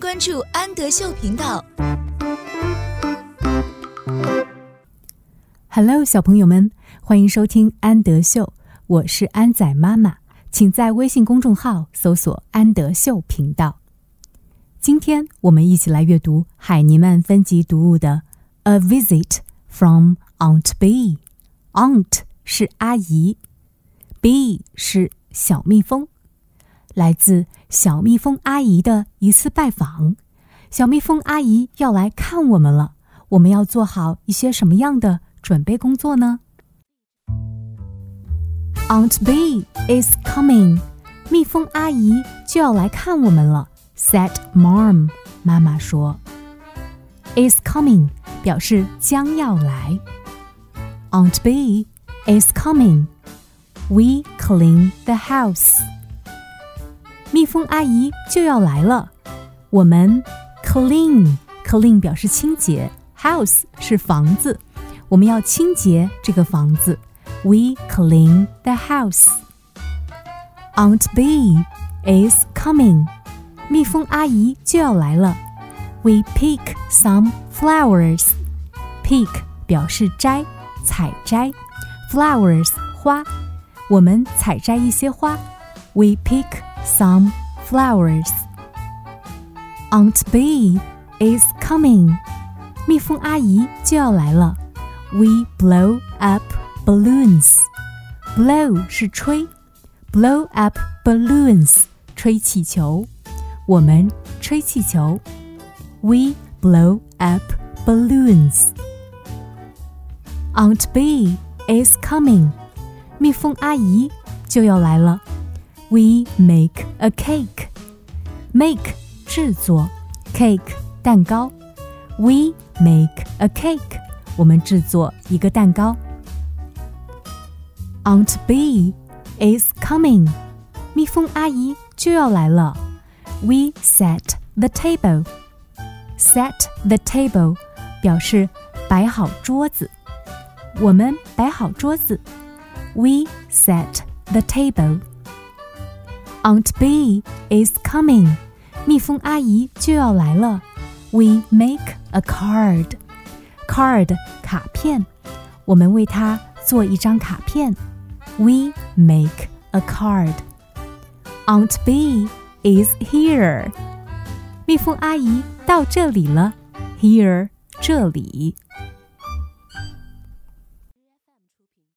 关注安德秀频道。Hello，小朋友们，欢迎收听安德秀，我是安仔妈妈，请在微信公众号搜索“安德秀频道”。今天我们一起来阅读海尼曼分级读物的《A Visit from Aunt Bee》。Aunt 是阿姨，B 是小蜜蜂，来自小蜜蜂阿姨的一次拜访。小蜜蜂阿姨要来看我们了，我们要做好一些什么样的准备工作呢？Aunt Bee is coming，蜜蜂阿姨就要来看我们了。Said Mom，妈妈说，is coming 表示将要来。Aunt Bee is coming. We clean the house. 蜜蜂阿姨就要来了，我们 clean clean 表示清洁，house 是房子，我们要清洁这个房子。We clean the house. Aunt Bee is coming. 蜜蜂阿姨就要来了。We pick some flowers. Pick 表示摘。采摘，flowers 花，我们采摘一些花。We pick some flowers. Aunt B is coming. 蜜蜂阿姨就要来了。We blow up balloons. Blow 是吹，blow up balloons 吹气球。我们吹气球。We blow up balloons. Aunt B is coming，蜜蜂阿姨就要来了。 We make a cake，make 制作，cake 蛋糕。We make a cake，我们制作一个蛋糕。Aunt B is coming，蜜蜂阿姨就要来了。We set the table，set the table 表示摆好桌子。我们摆好桌子。We set the table. Aunt B is coming. 蜜蜂阿姨就要来了。We make a card. Card 卡片。我们为她做一张卡片。We make a card. Aunt B is here. 蜜蜂阿姨到这里了。Here 这里。